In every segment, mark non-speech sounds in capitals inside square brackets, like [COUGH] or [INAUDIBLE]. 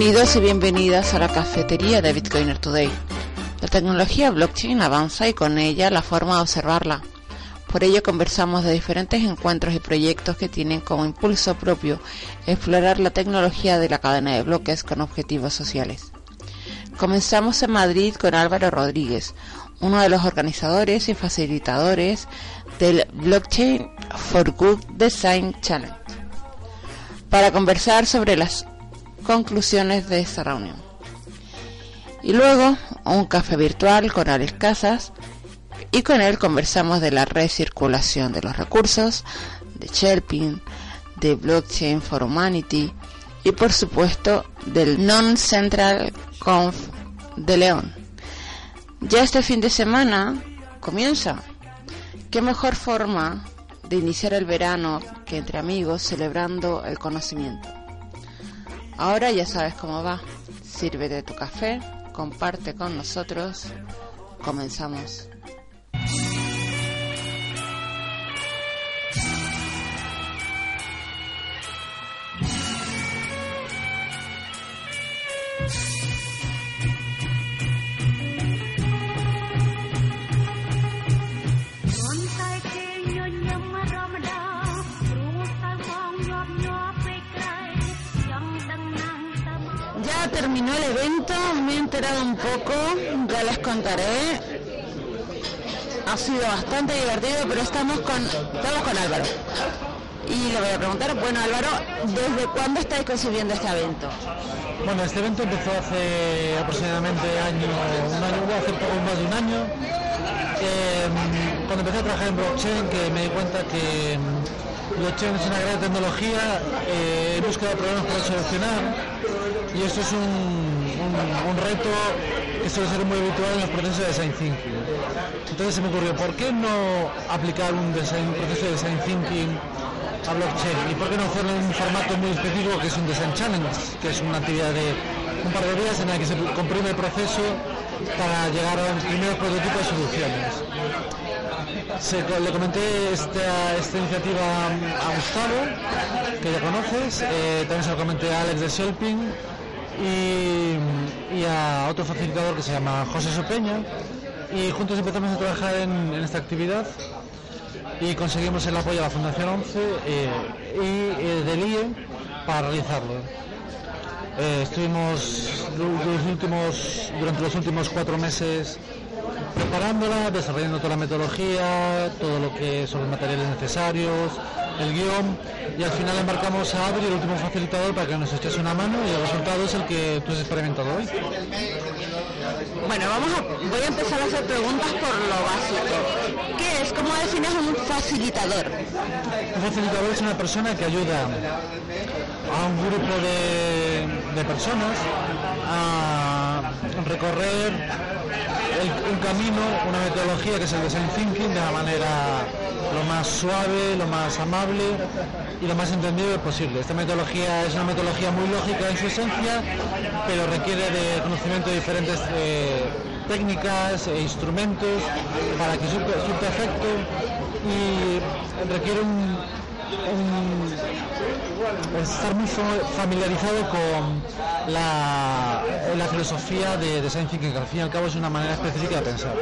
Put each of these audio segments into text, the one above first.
Bienvenidos y bienvenidas a la cafetería de Bitcoiner Today. La tecnología blockchain avanza y con ella la forma de observarla. Por ello conversamos de diferentes encuentros y proyectos que tienen como impulso propio explorar la tecnología de la cadena de bloques con objetivos sociales. Comenzamos en Madrid con Álvaro Rodríguez, uno de los organizadores y facilitadores del Blockchain for Good Design Challenge, para conversar sobre las conclusiones de esta reunión. Y luego un café virtual con Alex Casas y con él conversamos de la recirculación de los recursos, de Shelping, de Blockchain for Humanity y por supuesto del Non-Central Conf de León. Ya este fin de semana comienza. ¿Qué mejor forma de iniciar el verano que entre amigos celebrando el conocimiento? Ahora ya sabes cómo va. Sírvete tu café, comparte con nosotros. Comenzamos. Terminó el evento, me he enterado un poco, ya les contaré. Ha sido bastante divertido, pero estamos con, estamos con Álvaro. Y le voy a preguntar, bueno Álvaro, ¿desde cuándo estáis concibiendo este evento? Bueno, este evento empezó hace aproximadamente año, un año, hace poco más de un año. Em, cuando empecé a trabajar en blockchain, que me di cuenta que em, blockchain es una gran tecnología eh, en búsqueda de problemas para solucionar y esto es un, reto que suele ser muy habitual en los procesos de design thinking. Entonces se me ocurrió, ¿por qué no aplicar un, design, proceso de design thinking a blockchain? ¿Y por qué no hacerlo en un formato muy específico que es un design challenge, que es una actividad de un par de días en la que se comprime el proceso para llegar a los primeros prototipos de soluciones? le comenté esta, esta iniciativa a Gustavo, que ya conoces, eh, también se lo comenté a Alex de Shelping y, a otro facilitador que se llama José Sopeña y juntos empezamos a trabajar en, esta actividad y conseguimos el apoyo de la Fundación 11 eh, y eh, del IE para realizarlo. Eh, estuvimos los últimos, durante los últimos cuatro meses preparándola, desarrollando toda la metodología, todo lo que son los materiales necesarios, el guion y al final embarcamos a Adri, el último facilitador, para que nos eches una mano y el resultado es el que tú has experimentado hoy. Bueno, vamos a, voy a empezar a hacer preguntas por lo básico. ¿Qué es? ¿Cómo defines un facilitador? Un facilitador es una persona que ayuda a un grupo de, de personas a recorrer un camino, una metodología que es el design thinking de la manera lo más suave, lo más amable y lo más entendible posible. Esta metodología es una metodología muy lógica en su esencia, pero requiere de conocimiento de diferentes eh, técnicas e instrumentos para que surta, efecto y requiere un estar muy familiarizado con la, filosofía de design thinking, que al fin y al cabo es una manera específica de pensar.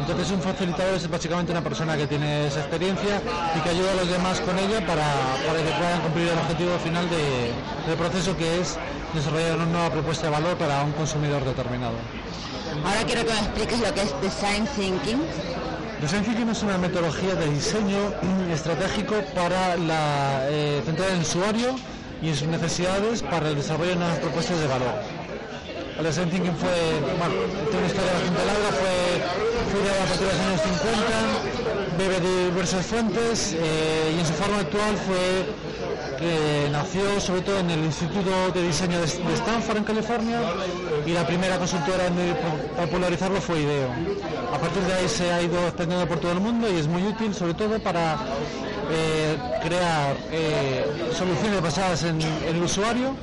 Entonces un facilitador es básicamente una persona que tiene esa experiencia y que ayuda a los demás con ella para, que puedan cumplir el objetivo final del proceso que es desarrollar una nueva propuesta de valor para un consumidor determinado. Ahora quiero que me expliques lo que es design thinking. Design Thinking es una metodología de diseño estratégico para la, eh, centrar en el usuario y en sus necesidades para el desarrollo de nuevas propuestas de valor. El design thinking fue, bueno, tiene una historia bastante larga, fue, fue ideado a partir de los años 50, bebe de diversas fuentes eh, y en su forma actual fue que nació sobre todo en el Instituto de Diseño de, Stanford en California y la primera consultora en popularizarlo fue IDEO. A partir de ahí se ha ido extendiendo por todo el mundo y es muy útil sobre todo para eh, crear eh, soluciones basadas en el usuario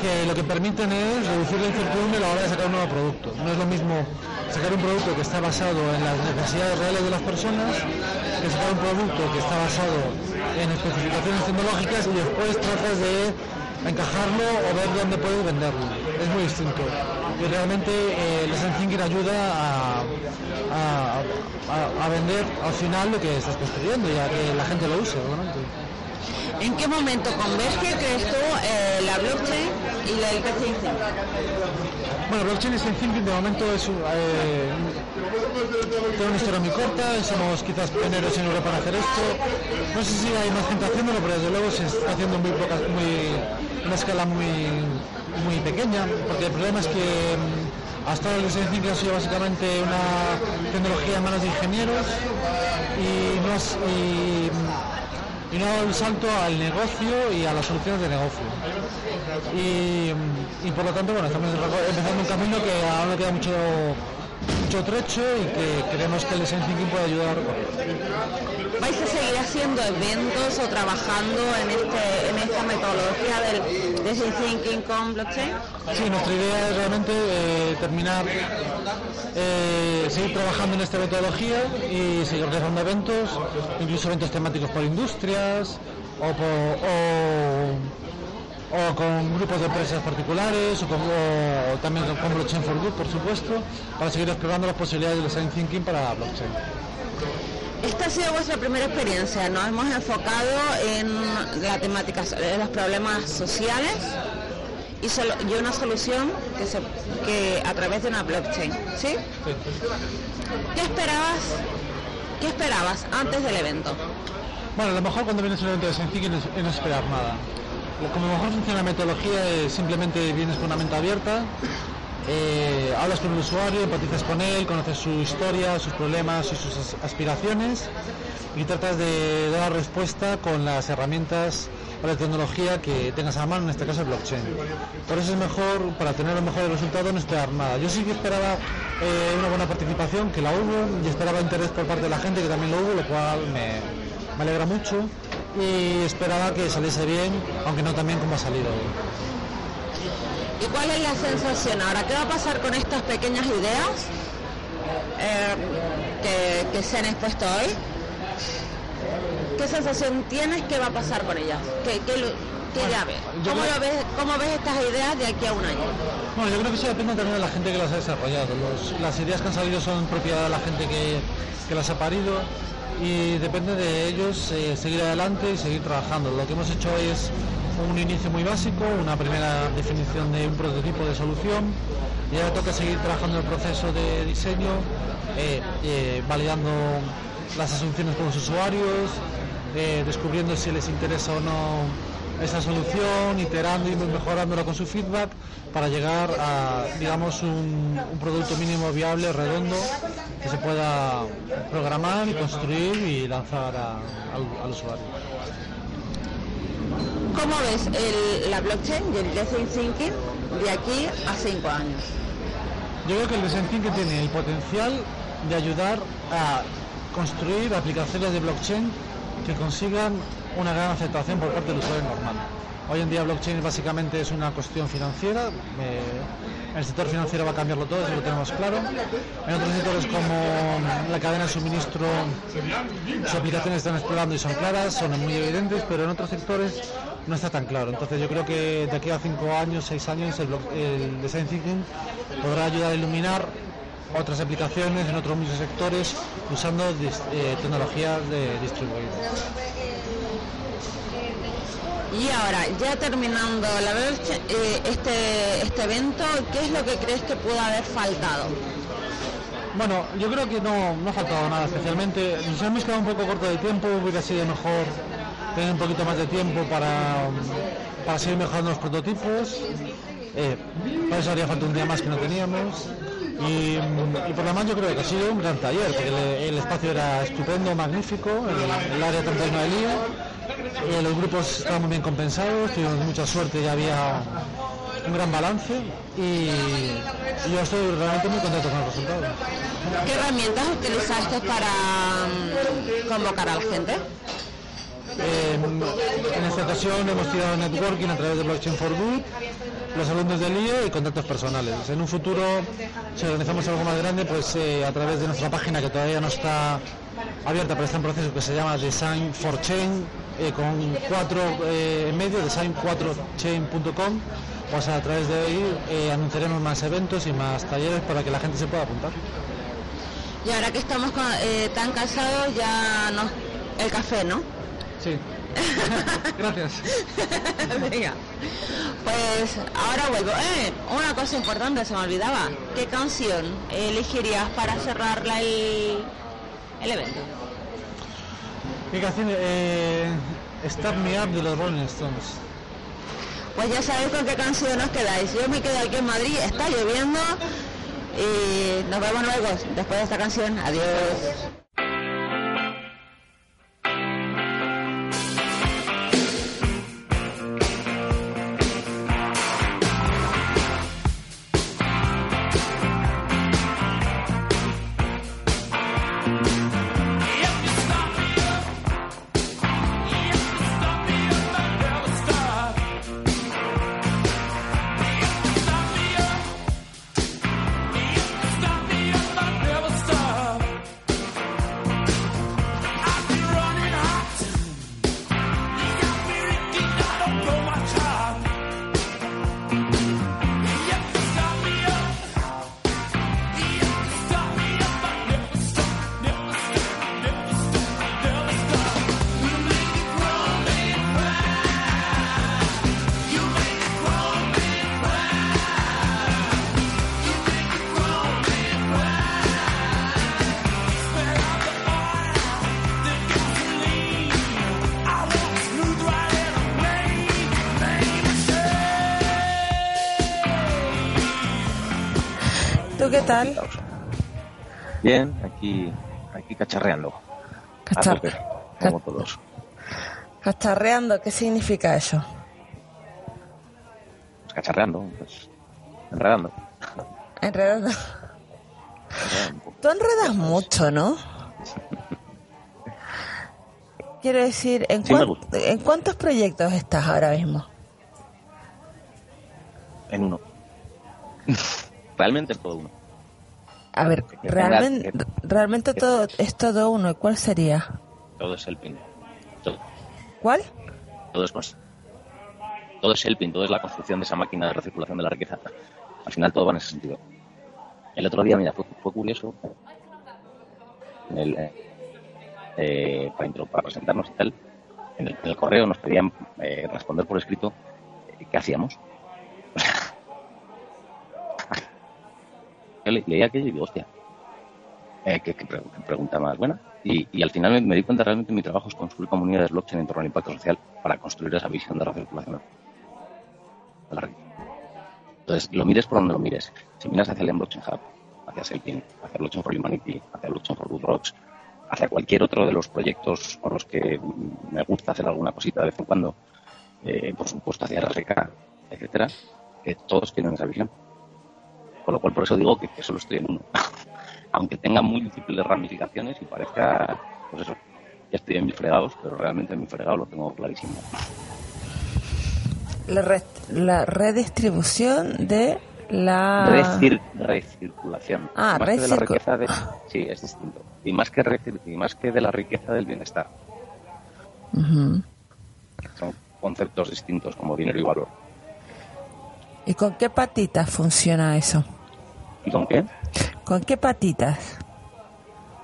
que lo que permiten es reducir la incertidumbre a la hora de sacar un nuevo producto. No es lo mismo sacar un producto que está basado en las necesidades reales de las personas que sacar un producto que está basado en especificaciones tecnológicas y después tratas de encajarlo o ver dónde puedes venderlo. Es muy distinto. Y realmente eh, el design thinking ayuda a, a, vender al final lo que estás construyendo, ya que la gente lo use. ¿En qué momento converge, crees tú, eh, la blockchain y la thinking? Bueno, blockchain design thinking de momento es eh, una historia muy corta, somos quizás pioneros en Europa en hacer esto. No sé si hay más gente haciéndolo, pero desde luego se está haciendo muy poca, muy, una escala muy, muy pequeña, porque el problema es que mm, hasta ahora el design thinking ha sido básicamente una tecnología en manos de ingenieros y no, es, y, y no el salto al negocio y a las soluciones de negocio. Y, y por lo tanto, bueno, estamos empezando un camino que aún queda mucho mucho trecho y que creemos que el design thinking puede ayudar. ¿Vais a seguir haciendo eventos o trabajando en, este, en esta metodología del design thinking con blockchain? Sí, nuestra idea es realmente eh, terminar, eh, seguir trabajando en esta metodología y seguir realizando eventos, incluso eventos temáticos por industrias o por o con grupos de empresas particulares o, también con Blockchain for Good, por supuesto, para seguir explorando las posibilidades del design thinking para blockchain. Esta ha sido vuestra primera experiencia, nos hemos enfocado en la temática de los problemas sociales y, una solución que, se, que a través de una blockchain, ¿sí? ¿Qué esperabas? ¿Qué esperabas antes del evento? Bueno, a lo mejor cuando vienes a un evento de design thinking no esperar nada como mejor funciona la metodología es simplemente vienes con una mente abierta, eh, hablas con el usuario, empatizas con él, conoces su historia, sus problemas y sus aspiraciones y tratas de dar respuesta con las herramientas o la tecnología que tengas a mano, en este caso el blockchain. Por eso es mejor, para tener los mejores resultados, no esperar nada. Yo sí que esperaba eh, una buena participación, que la hubo, y esperaba interés por parte de la gente, que también lo hubo, lo cual me, me alegra mucho y esperaba que saliese bien, aunque no tan bien como ha salido hoy. ¿Y cuál es la sensación ahora? ¿Qué va a pasar con estas pequeñas ideas eh, que, se han expuesto hoy? ¿Qué sensación tienes? ¿Qué va a pasar con ellas? ¿Qué, qué, idea ves? ¿Cómo, ves? ¿Cómo ves estas ideas de aquí a un año? Bueno, yo creo que eso depende también de la gente que las ha desarrollado. las ideas que han salido son propiedad de la gente que, que las ha parido y depende de ellos eh, seguir adelante y seguir trabajando. Lo que hemos hecho hoy es un inicio muy básico, una primera definición de un prototipo de solución y ahora toca seguir trabajando el proceso de diseño, eh, eh, validando las asunciones con los usuarios, descubriendo si les interesa o no esa solución, iterando y mejorándola con su feedback para llegar a, digamos, un, producto mínimo viable, redondo, que se pueda programar y construir y lanzar al, usuario. ¿Cómo ves la blockchain y el design thinking de aquí a cinco años? Yo creo que el design thinking tiene el potencial de ayudar a construir aplicaciones de blockchain que consigan una gran aceptación por parte del usuario normal. Hoy en día blockchain básicamente es una cuestión financiera. Eh, el sector financiero va a cambiarlo todo, eso lo tenemos claro. En otros sectores como la cadena de suministro, sus aplicaciones están explorando y son claras, son muy evidentes, pero en otros sectores no está tan claro. Entonces yo creo que de aquí a cinco años, seis años, el, design thinking podrá ayudar a iluminar otras aplicaciones en otros muchos sectores usando eh, tecnologías de distribuidas. Y ahora, ya terminando la eh, este, este evento, ¿qué es lo que crees que pudo haber faltado? Bueno, yo creo que no, no ha faltado nada especialmente. Nos hemos quedado un poco corto de tiempo, hubiera sido mejor tener un poquito más de tiempo para, para seguir mejorando los prototipos. Eh, para eso haría falta un día más que no teníamos. Y, por lo demás yo creo que ha sido un gran taller, porque el, espacio era estupendo, magnífico, el, área 31 de Lía eh, los grupos estaban muy bien compensados, tuvimos mucha suerte y había un gran balance y, yo estoy realmente muy contento con el resultado. ¿Qué herramientas utilizaste para mm, convocar a la gente? Eh, en esta ocasión hemos tirado networking a través de Blockchain for Good, los alumnos del IE y contactos personales. En un futuro, si organizamos algo más grande, pues eh, a través de nuestra página que todavía no está abierta, pero está en proceso que se llama Design for Chain, eh, con 4 en medio, design4chain.com, o sea, a través de ahí anunciaremos más eventos y más talleres para que la gente se pueda apuntar. Y ahora que estamos tan cansados, ya nos... el café, ¿no? Sí. [LAUGHS] Gracias. Venga. Pues ahora vuelvo. Eh, una cosa importante, se me olvidaba. ¿Qué canción elegirías para cerrar el, el evento? Mi canción eh, Start Me Up de los Rolling Stones. Pues ya sabéis con qué canción os quedáis. Yo me quedo aquí en Madrid, está lloviendo y nos vemos luego después de esta canción. Adiós. Aquí, aquí cacharreando. Cachar... como todos. Cacharreando, ¿qué significa eso? Pues cacharreando, pues enredando. Enredando. Tú enredas mucho, ¿no? Quiero decir, ¿en, ¿en cuántos proyectos estás ahora mismo? En uno. [LAUGHS] Realmente es todo uno. A ver, realmente, realmente todo es todo uno. ¿Cuál sería? Todo es el pin. ¿Cuál? Todo es Todo es el pin, todo es la construcción de esa máquina de recirculación de la riqueza. Al final todo va en ese sentido. El otro día, mira, fue, curioso. Eh, eh, para, presentarnos y tal, en el, correo nos pedían eh, responder por escrito qué hacíamos. Leía aquello y digo, hostia, eh, ¿qué, pregunta más buena. Y, al final me, di cuenta realmente mi trabajo es construir comunidades blockchain en torno al impacto social para construir esa visión de la circulación. Entonces, lo mires por donde lo mires. Si miras hacia el Blockchain Hub, hacia Selpin, hacia Blockchain for Humanity, hacia Blockchain for Good Rocks, hacia cualquier otro de los proyectos con los que me gusta hacer alguna cosita de vez en cuando, eh, por supuesto hacia RSK, etcétera, que todos tienen esa visión. Con lo cual, por eso digo que, solo estoy en uno. [LAUGHS] Aunque tenga múltiples ramificaciones y parezca, pues eso, ya estoy en mis fregados, pero realmente en mi fregado lo tengo clarísimo. La, redistribución de la... recirculación. Ah, más de la riqueza de... Sí, es distinto. Y más que, y más que de la riqueza del bienestar. Son conceptos distintos como dinero y valor. ¿Y con qué patitas funciona eso? ¿Y con qué? ¿Con qué patitas?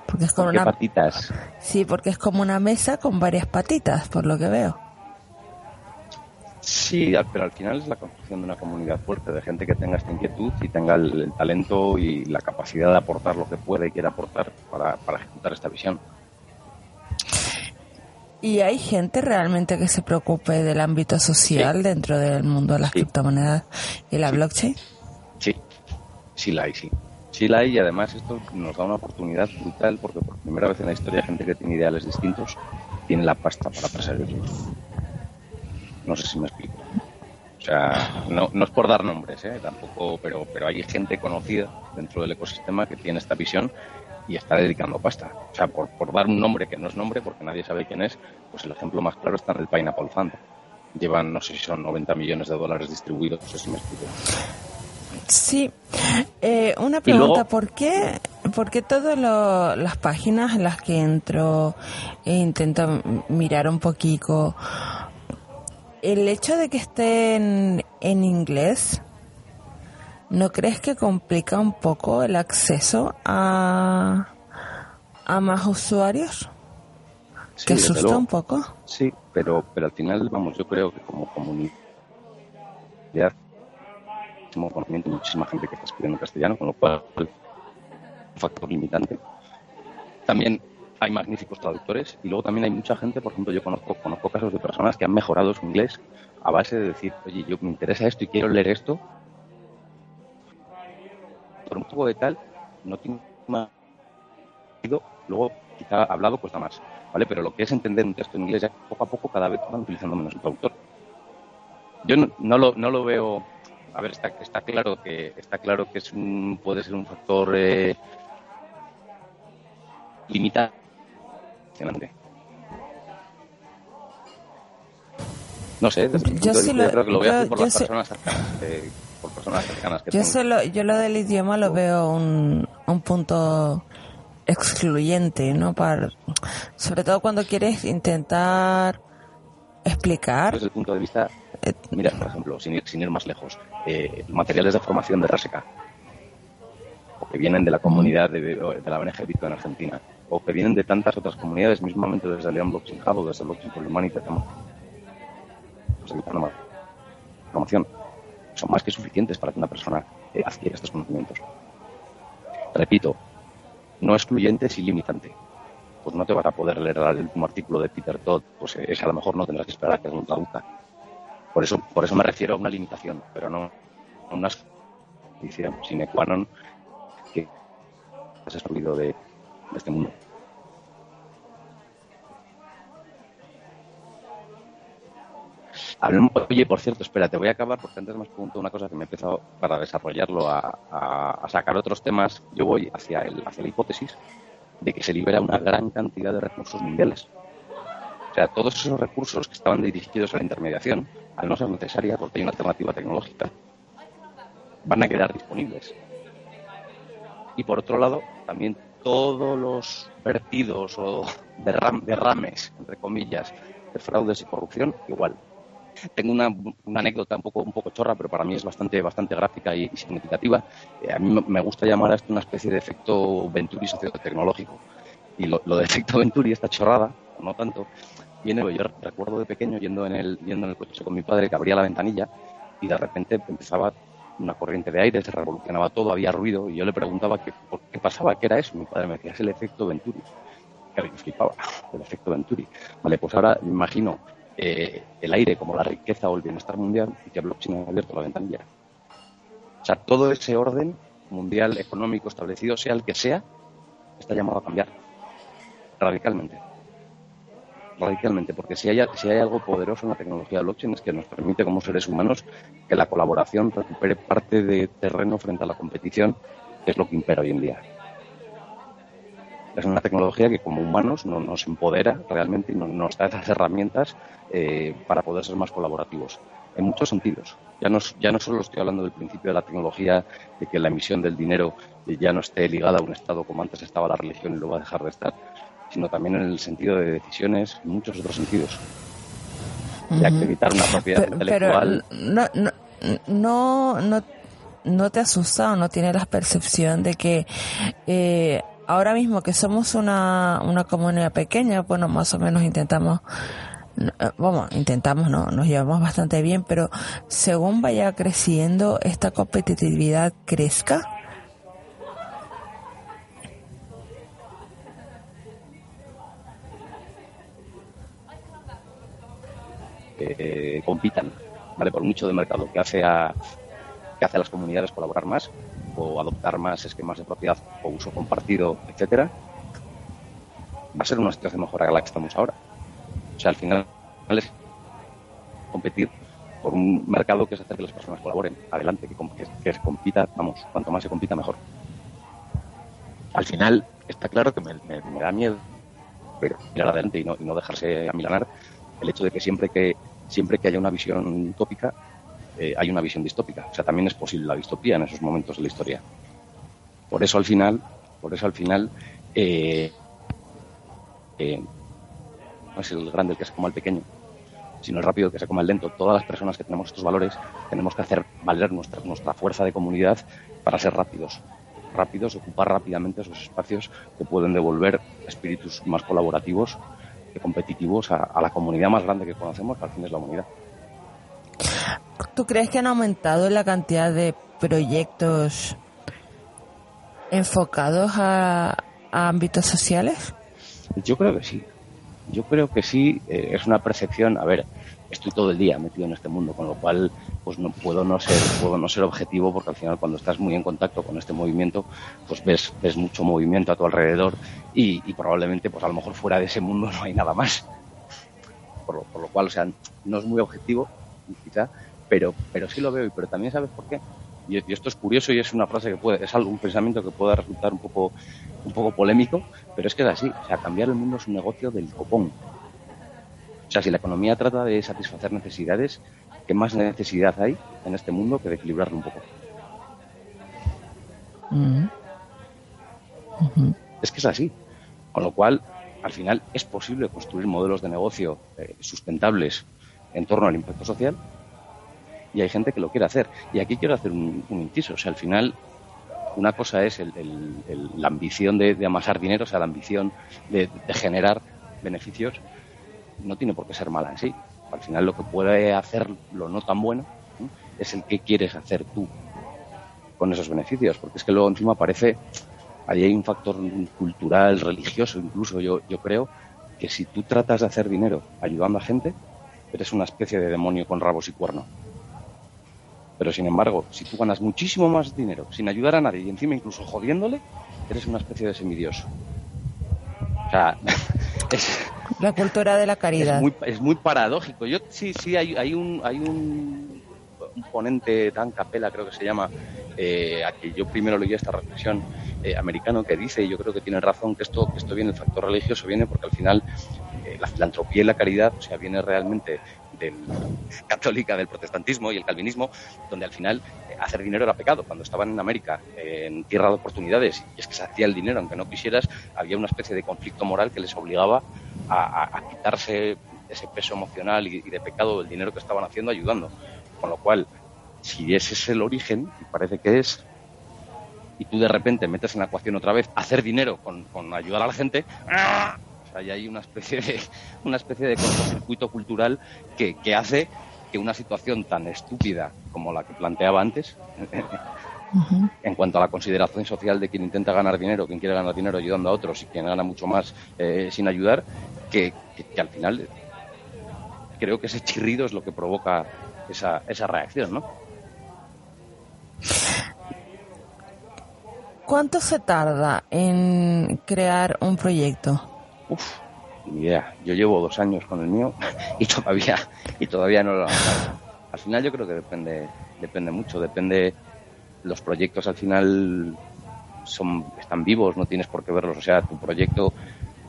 Porque es como una... qué patitas? Sí, porque es como una mesa con varias patitas, por lo que veo. Sí, pero al final es la construcción de una comunidad fuerte, de gente que tenga esta inquietud y tenga el, talento y la capacidad de aportar lo que puede y quiera aportar para, ejecutar esta visión. ¿Y hay gente realmente que se preocupe del ámbito social dentro del mundo de las criptomonedas y la blockchain? Sí, la hay, sí. Sí la hay y además esto nos da una oportunidad brutal porque por primera vez en la historia gente que tiene ideales distintos tiene la pasta para perseguirlos. No sé si me explico. O sea, no, no es por dar nombres, ¿eh? tampoco, pero, pero hay gente conocida dentro del ecosistema que tiene esta visión y está dedicando pasta. O sea, por, por dar un nombre que no es nombre, porque nadie sabe quién es, pues el ejemplo más claro está en el Pineapple Fund. Llevan, no sé si son 90 millones de dólares distribuidos, no sé si me explico. Sí. Eh, una pregunta, ¿por qué, porque todas las páginas en las que entro e intento mirar un poquito, el hecho de que estén en inglés, ¿no crees que complica un poco el acceso a, a más usuarios? ¿Te asusta un poco? Sí, pero, pero al final, vamos, yo creo que como comunidad, como conocimiento, muchísima gente que está escribiendo en castellano, con lo cual un factor limitante. También hay magníficos traductores y luego también hay mucha gente, por ejemplo, yo conozco, conozco casos de personas que han mejorado su inglés a base de decir, oye, yo me interesa esto y quiero leer esto. Por un poco de tal, no tengo más luego quizá hablado cuesta más. ¿vale? Pero lo que es entender un texto en inglés, ya poco a poco cada vez van utilizando menos el traductor. Yo no, lo, no lo veo, a ver, está, está claro que está claro que es un, puede ser un factor eh, limitante. No sé, yo sí lo, creo que lo veo por, las personas eh, por personas cercanas. Que yo, lo, yo lo del idioma lo veo un, un punto excluyente, ¿no? Para, sobre todo cuando quieres intentar explicar. Desde el punto de vista, eh, mira, por ejemplo, sin ir, más lejos, eh, materiales de formación de RSK, o que vienen de la comunidad de, la ONG Bitcoin en Argentina, o que vienen de tantas otras comunidades, mismamente desde León Blockchain Hub o desde Blockchain for Humanity, formación, son más que suficientes para que una persona eh, adquiera estos conocimientos. Repito, no excluyente, y limitante. Pues no te vas a poder leer el último artículo de Peter Todd, pues ese a lo mejor no tendrás que esperar a que alguien traduzca. Por eso, por eso me refiero a una limitación, pero no a una condición sine qua non que has excluido de este mundo. oye, por cierto, espera, te voy a acabar porque antes me has preguntado una cosa que me he empezado para desarrollarlo a, sacar otros temas. Yo voy hacia, el, hacia la hipótesis de que se libera una gran cantidad de recursos mundiales. O sea, todos esos recursos que estaban dirigidos a la intermediación, al no ser necesaria porque hay una alternativa tecnológica, van a quedar disponibles. Y por otro lado, también todos los vertidos o derrames, entre comillas, de fraudes y corrupción, igual. Tengo una, anécdota un poco, un poco chorra, pero para mí es bastante, bastante gráfica y, significativa. Eh, a mí me gusta llamar a esto una especie de efecto Venturi sociotecnológico. Y lo, lo de efecto Venturi, esta chorrada, no tanto, viene, yo recuerdo de pequeño yendo en, el, yendo en el coche con mi padre que abría la ventanilla y de repente empezaba una corriente de aire, se revolucionaba todo, había ruido y yo le preguntaba qué, por qué pasaba, qué era eso. Mi padre me decía, es el efecto Venturi. Claro, yo flipaba, el efecto Venturi. Vale, pues ahora imagino eh, el aire como la riqueza o el bienestar mundial y que blockchain ha abierto la ventanilla. O sea, todo ese orden mundial económico establecido, sea el que sea, está llamado a cambiar radicalmente. Radicalmente, porque si hay, si hay algo poderoso en la tecnología de blockchain es que nos permite como seres humanos que la colaboración recupere parte de terreno frente a la competición, que es lo que impera hoy en día es una tecnología que como humanos no, nos empodera realmente y nos, da esas herramientas eh, para poder ser más colaborativos en muchos sentidos. Ya no, ya no solo estoy hablando del principio de la tecnología, de que la emisión del dinero ya no esté ligada a un Estado como antes estaba la religión y lo va a dejar de estar, sino también en el sentido de decisiones, en muchos otros sentidos. De acreditar una propiedad intelectual. no, no, no, no, no te asusta o no tienes la percepción de que eh, ahora mismo que somos una, una comunidad pequeña, bueno, más o menos intentamos, eh, vamos, intentamos, no, nos llevamos bastante bien, pero según vaya creciendo, esta competitividad crezca. Eh, compitan, ¿vale? Por mucho de mercado que hace a, que hace a las comunidades colaborar más, o adoptar más esquemas de propiedad o uso compartido, etcétera, va a ser una situación mejor a la que estamos ahora. O sea, al final es competir por un mercado que es hacer que las personas colaboren. Adelante, que, que, se compita, vamos, cuanto más se compita, mejor. Al final, está claro que me, da miedo pero mirar adelante y no, y no dejarse amilanar el hecho de que siempre que siempre que haya una visión utópica eh, hay una visión distópica. O sea, también es posible la distopía en esos momentos de la historia. Por eso, al final, Por eso al final eh, eh, no es el grande el que se coma el pequeño, sino el rápido el que se coma el lento. Todas las personas que tenemos estos valores tenemos que hacer valer nuestra, fuerza de comunidad para ser rápidos. Rápidos, ocupar rápidamente esos espacios que pueden devolver espíritus más colaborativos que competitivos a, a la comunidad más grande que conocemos, que al fin es la humanidad. ¿Tú crees que han aumentado la cantidad de proyectos enfocados a, ámbitos sociales? Yo creo que sí. Yo creo que sí. Eh, es una percepción. A ver, estoy todo el día metido en este mundo, con lo cual pues no puedo no ser puedo no ser objetivo porque al final cuando estás muy en contacto con este movimiento pues ves ves mucho movimiento a tu alrededor y, probablemente pues a lo mejor fuera de ese mundo [LAUGHS] no hay nada más por lo, por lo cual o sea no es muy objetivo quizá pero pero sí lo veo y pero también sabes por qué y, esto es curioso y es una frase que puede, es algo, un pensamiento que pueda resultar un poco, un poco polémico, pero es que es así. O sea, cambiar el mundo es un negocio del copón. O sea, si la economía trata de satisfacer necesidades, ¿qué más necesidad hay en este mundo que de equilibrarlo un poco? Mm-hmm. Es que es así. Con lo cual, al final, es posible construir modelos de negocio eh, sustentables en torno al impacto social y hay gente que lo quiere hacer. Y aquí quiero hacer un, inciso. O sea, al final, una cosa es la ambición de, amasar dinero, o sea, la ambición de, generar beneficios, no tiene por qué ser mala en sí. Al final, lo que puede hacer lo no tan bueno es el que quieres hacer tú con esos beneficios, porque es que luego encima parece, ahí hay un factor cultural, religioso incluso, yo, yo creo, que si tú tratas de hacer dinero ayudando a gente, eres una especie de demonio con rabos y cuernos. Pero sin embargo, si tú ganas muchísimo más dinero sin ayudar a nadie y encima incluso jodiéndole, eres una especie de semidioso. O sea, [LAUGHS] es, la cultura de la caridad. Es muy, paradójico. Yo sí, sí, hay, hay un, hay un, ponente Dan Capella, creo que se llama, eh, a que yo primero leí esta reflexión eh, americano que dice, y yo creo que tiene razón, que esto, que esto viene, el factor religioso viene porque al final eh, la filantropía y la caridad, o sea, viene realmente del [LAUGHS] católica del protestantismo y el calvinismo, donde al final eh, hacer dinero era pecado. Cuando estaban en América, en tierra de oportunidades, y es que se hacía el dinero aunque no quisieras, había una especie de conflicto moral que les obligaba a, quitarse ese peso emocional y, de pecado del dinero que estaban haciendo ayudando. Con lo cual, si ese es el origen, y parece que es, y tú de repente metes en la ecuación otra vez hacer dinero con, con ayudar a la gente, ¡ah! Hay una especie de, [LAUGHS] una especie de cortocircuito cultural que, que hace que una situación tan estúpida como la que planteaba antes, en cuanto a la consideración social de quien intenta ganar dinero, quien quiere ganar dinero ayudando a otros y quien gana mucho más eh, sin ayudar, que, que, al final creo que ese chirrido es lo que provoca esa, esa reacción, ¿no? ¿Cuánto se tarda en crear un proyecto? Uf, ni idea. Yo llevo dos años con el mío [LAUGHS] y todavía, y todavía no lo he Al final yo creo que depende, depende mucho, depende los proyectos al final son, están vivos, no tienes por qué verlos. O sea, tu proyecto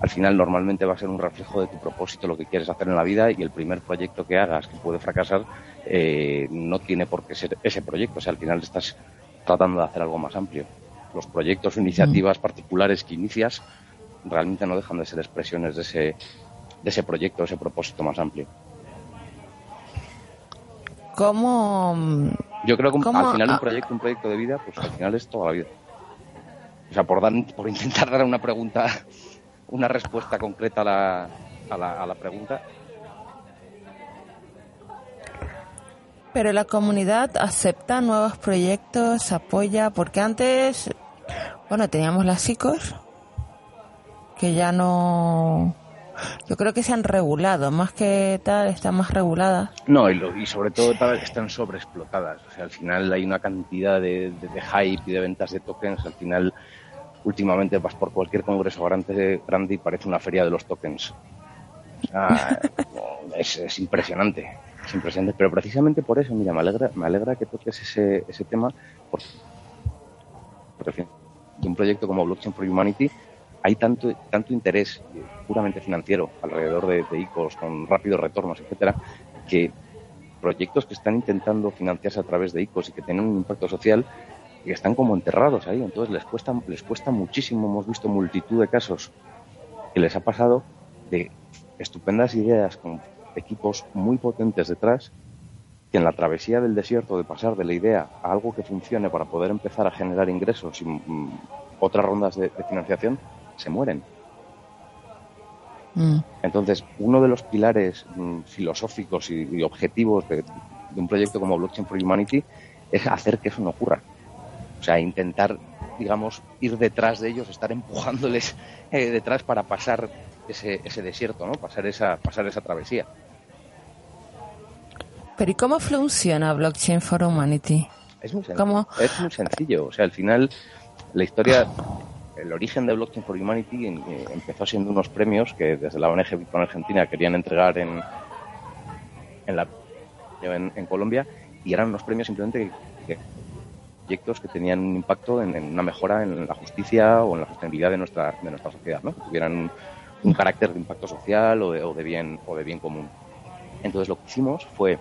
al final normalmente va a ser un reflejo de tu propósito, lo que quieres hacer en la vida y el primer proyecto que hagas que puede fracasar eh, no tiene por qué ser ese proyecto. O sea, al final estás tratando de hacer algo más amplio. Los proyectos o iniciativas particulares que inicias realmente no dejan de ser expresiones de ese, de ese proyecto, ese propósito más amplio. ¿Cómo? Yo creo que al final un proyecto, un proyecto de vida, pues al final es toda la vida. O sea, por, dar, por intentar dar una pregunta, [LAUGHS] una respuesta concreta a la, a la, a la pregunta, pero la comunidad acepta nuevos proyectos, apoya, porque antes, bueno, teníamos las psicos, que ya no yo creo que se han regulado, más que tal, están más reguladas. No, y, sobre todo están sobreexplotadas. O sea, al final hay una cantidad de, hype y de ventas de tokens. Al final, últimamente vas por cualquier congreso grande, grande y parece una feria de los tokens. [LAUGHS] es, impresionante. Es impresionante. Pero precisamente por eso, mira, me alegra, me alegra que toques ese, ese tema. Porque, porque un proyecto como Blockchain for Humanity hay tanto, tanto interés puramente financiero alrededor de, de ICOs con rápidos retornos, etcétera, que proyectos que están intentando financiarse a través de ICOs y que tienen un impacto social y están como enterrados ahí, entonces les cuesta, les cuesta muchísimo, hemos visto multitud de casos que les ha pasado de estupendas ideas con equipos muy potentes detrás que en la travesía del desierto de pasar de la idea a algo que funcione para poder empezar a generar ingresos y mm, otras rondas de, financiación se mueren. Mm. Entonces, uno de los pilares mm, filosóficos y, objetivos de, un proyecto como Blockchain for Humanity es hacer que eso no ocurra. O sea, intentar, digamos, ir detrás de ellos, estar empujándoles [LAUGHS] eh, detrás para pasar ese, ese desierto, ¿no? Pasar esa, pasar esa travesía. Pero ¿y cómo funciona Blockchain for Humanity? Es muy, sencillo, es muy sencillo. O sea, al final, la historia, el origen de Blockchain for Humanity eh, empezó siendo unos premios que desde la ONG Bitcoin Argentina querían entregar en, en, la, en, Colombia y eran unos premios simplemente que, proyectos que tenían un impacto en, una mejora en la justicia o en la sostenibilidad de nuestra, de nuestra sociedad, ¿no? que tuvieran un, carácter de impacto social o de, o de, bien, o de bien común. Entonces lo que hicimos fue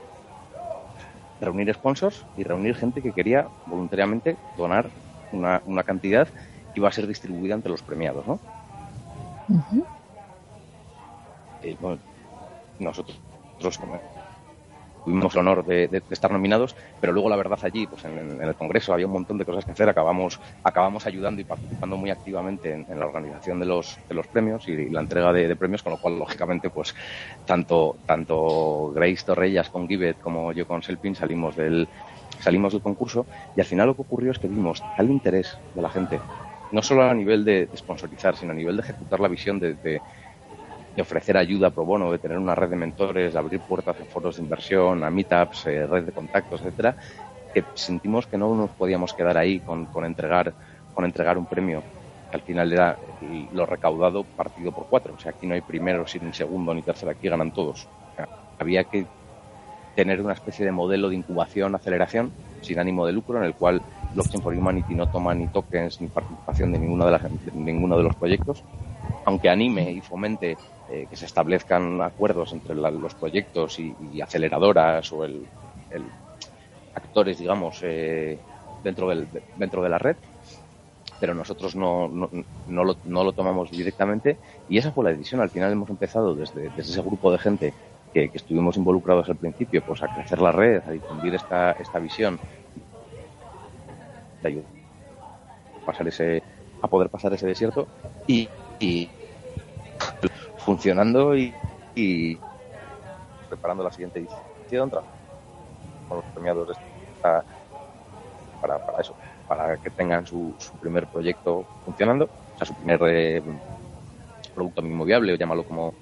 reunir sponsors y reunir gente que quería voluntariamente donar una, una cantidad que iba a ser distribuida entre los premiados, ¿no? Eh, nosotros, tuvimos el honor de, estar nominados, pero luego la verdad allí, pues en, el Congreso había un montón de cosas que hacer, acabamos, acabamos ayudando y participando muy activamente en, la organización de los, de los premios y, la entrega de, premios, con lo cual lógicamente pues tanto, tanto Grace Torrellas con Gibbet como yo con Selpin salimos del, salimos del concurso. Y al final lo que ocurrió es que vimos tal interés de la gente, no solo a nivel de, sponsorizar, sino a nivel de ejecutar la visión de de ofrecer ayuda pro bono, de tener una red de mentores, de abrir puertas a foros de inversión, a meetups, eh, red de contactos, etcétera, que sentimos que no nos podíamos quedar ahí con, con entregar con entregar un premio que al final era lo recaudado partido por cuatro. O sea, aquí no hay primero, ni segundo, ni tercero, aquí ganan todos. había que tener una especie de modelo de incubación, aceleración, sin ánimo de lucro, en el cual Blockchain for Humanity no toma ni tokens ni participación de, de, las, de ninguno de los proyectos, aunque anime y fomente eh, que se establezcan acuerdos entre los proyectos y, aceleradoras o el, actores, digamos, eh, dentro, del, dentro de la red, pero nosotros no, no, no, lo, no, lo, tomamos directamente y esa fue la decisión. Al final hemos empezado desde, desde ese grupo de gente que, estuvimos involucrados al principio, pues a crecer la red, a difundir esta, esta visión, de ayudar pasar ese, a poder pasar ese desierto y, y funcionando y, preparando la siguiente edición con los premiados para, para eso, para que tengan su, primer proyecto funcionando, o sea, su primer eh, producto mínimo viable, llámalo como,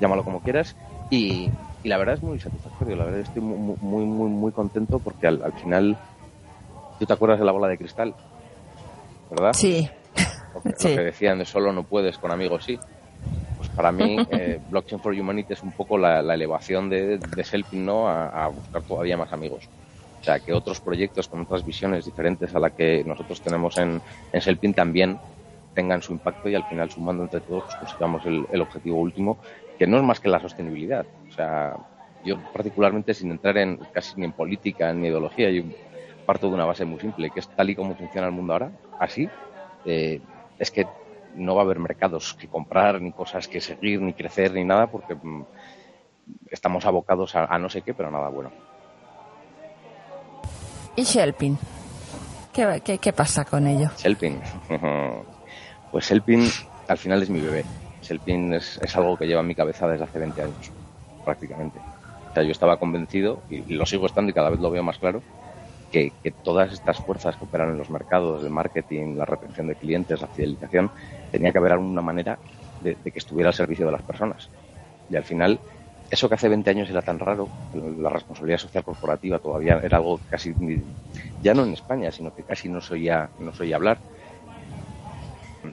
llámalo como quieras, y, la verdad es muy satisfactorio, la verdad estoy muy, muy, muy, muy contento porque al, final, ¿tú te acuerdas de la bola de cristal? ¿Verdad? Sí. Lo [LAUGHS] que, sí. decían de solo no puedes, con amigos sí para mí, [LAUGHS] eh, Blockchain for Humanity es un poco la, elevación de, de ¿no? A, buscar todavía más amigos. O sea, que otros proyectos con otras visiones diferentes a la que nosotros tenemos en, en Selpin también tengan su impacto y al final sumando entre todos pues, consigamos el, el, objetivo último, que no es más que la sostenibilidad. O sea, yo particularmente sin entrar en casi ni en política ni ideología, yo parto de una base muy simple, que es tal y como funciona el mundo ahora, así, eh, es que no va a haber mercados que comprar, ni cosas que seguir, ni crecer, ni nada, porque mm, estamos abocados a, no sé qué, pero nada bueno. ¿Y Shelpin? ¿Qué, qué, pasa con ello? Shelpin. [LAUGHS] pues Shelpin al final es mi bebé. Shelpin es, es, algo que lleva en mi cabeza desde hace 20 años, prácticamente. O sea, yo estaba convencido, y lo sigo estando y cada vez lo veo más claro, que, todas estas fuerzas que operan en los mercados, el marketing, la retención de clientes, la fidelización, tenía que haber alguna manera de, que estuviera al servicio de las personas. Y al final, eso que hace 20 años era tan raro, la responsabilidad social corporativa todavía era algo casi, ya no en España, sino que casi no soy no soy hablar